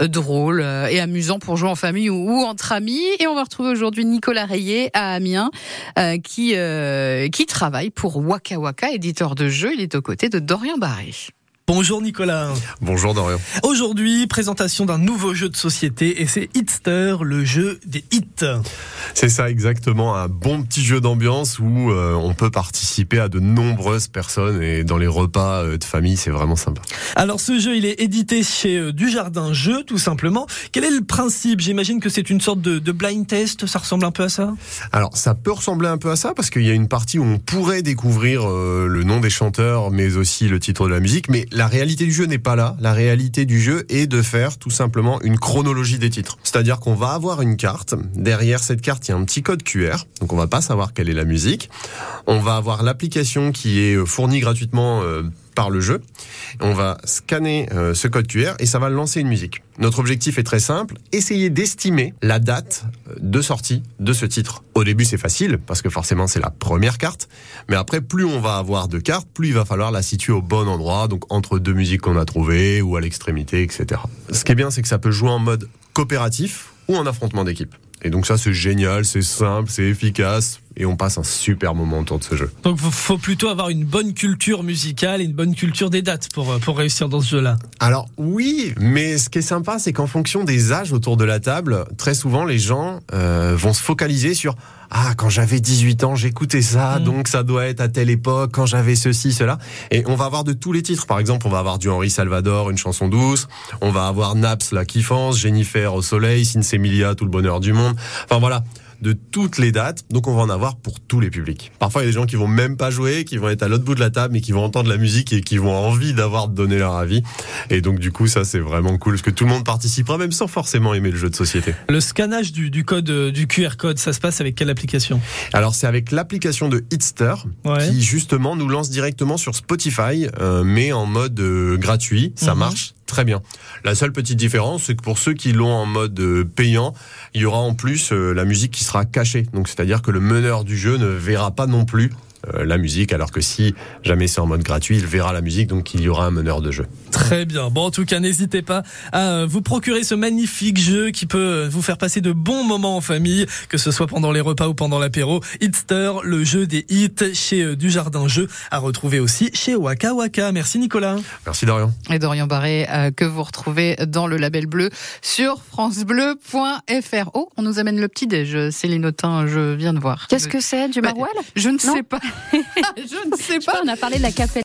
Euh, drôle euh, et amusant pour jouer en famille ou, entre amis. Et on va retrouver aujourd'hui Nicolas Rayet à Amiens euh, qui, qui travaille pour Waka Waka, éditeur de jeux. Il est aux côtés de Dorian Barré. Bonjour Nicolas. Bonjour Dorian. Aujourd'hui, présentation d'un nouveau jeu de société et c'est Hitster, le jeu des hits. C'est ça exactement, un bon petit jeu d'ambiance où euh, on peut participer à de nombreuses personnes et dans les repas euh, de famille, c'est vraiment sympa. Alors ce jeu, il est édité chez euh, Dujardin Jeux tout simplement. Quel est le principe? J'imagine que c'est une sorte de, de, blind test, ça ressemble un peu à ça? Alors ça peut ressembler un peu à ça parce qu'il y a une partie où on pourrait découvrir le nom des chanteurs mais aussi le titre de la musique mais la réalité du jeu n'est pas là. La réalité du jeu est de faire tout simplement une chronologie des titres. C'est-à-dire qu'on va avoir une carte. Derrière cette carte, il y a un petit code QR. Donc on va pas savoir quelle est la musique. On va avoir l'application qui est fournie gratuitement euh, par le jeu. On va scanner euh, ce code QR et ça va lancer une musique. Notre objectif est très simple, essayer d'estimer la date de sortie de ce titre. Au début, c'est facile parce que forcément, c'est la première carte, mais après plus on va avoir de cartes, plus il va falloir la situer au bon endroit, donc entre deux musiques qu'on a trouvées ou à l'extrémité, etc. Ce qui est bien, c'est que ça peut jouer en mode coopératif ou en affrontement d'équipe. Et donc ça, c'est génial, c'est simple, c'est efficace, et on passe un super moment autour de ce jeu. Donc il faut plutôt avoir une bonne culture musicale et une bonne culture des dates pour, euh, pour réussir dans ce jeu-là. Alors oui, mais ce qui est sympa, c'est qu'en fonction des âges autour de la table, très souvent les gens euh, vont se focaliser sur ah quand j'avais 18 ans j'écoutais ça, mm. donc ça doit être à telle époque, quand j'avais ceci, cela. Et on va avoir de tous les titres. Par exemple, on va avoir du Henri Salvador, une chanson douce. On va avoir Naps, la kiffance, Jennifer au soleil, Sinsemilia, tout le bonheur du monde. Enfin voilà de toutes les dates. Donc on va en avoir pour tous les publics. Parfois il y a des gens qui vont même pas jouer, qui vont être à l'autre bout de la table, mais qui vont entendre la musique et qui vont avoir envie d'avoir donné leur avis. Et donc du coup ça c'est vraiment cool parce que tout le monde participera même sans forcément aimer le jeu de société. Le scannage du, code euh, du QR code, ça se passe avec quelle application? Alors c'est avec l'application de Hitster qui justement nous lance directement sur Spotify, euh, mais en mode euh, gratuit. Ça mhm. marche très bien. La seule petite différence, c'est que pour ceux qui l'ont en mode euh, payant, il y aura en plus euh, la musique qui sera cachée. Donc c'est-à-dire que le meneur du jeu ne verra pas non plus la musique, alors que si jamais c'est en mode gratuit, il verra la musique, donc il y aura un meneur de jeu. Très bien. Bon, en tout cas, n'hésitez pas à euh, vous procurer ce magnifique jeu qui peut euh, vous faire passer de bons moments en famille, que ce soit pendant les repas ou pendant l'apéro. Hitster, le jeu des hits chez Dujardin Jeux, à retrouver aussi chez Waka Waka. Merci Nicolas. Merci Dorian. Et Dorian Barré, que vous retrouvez dans le label bleu sur francebleu.fr. Oh, on nous amène le petit déj, Céline Autain, je viens de voir. Qu'est-ce que c'est, du bah, maroilles Je ne sais pas. je ne sais pas. on a parlé de la café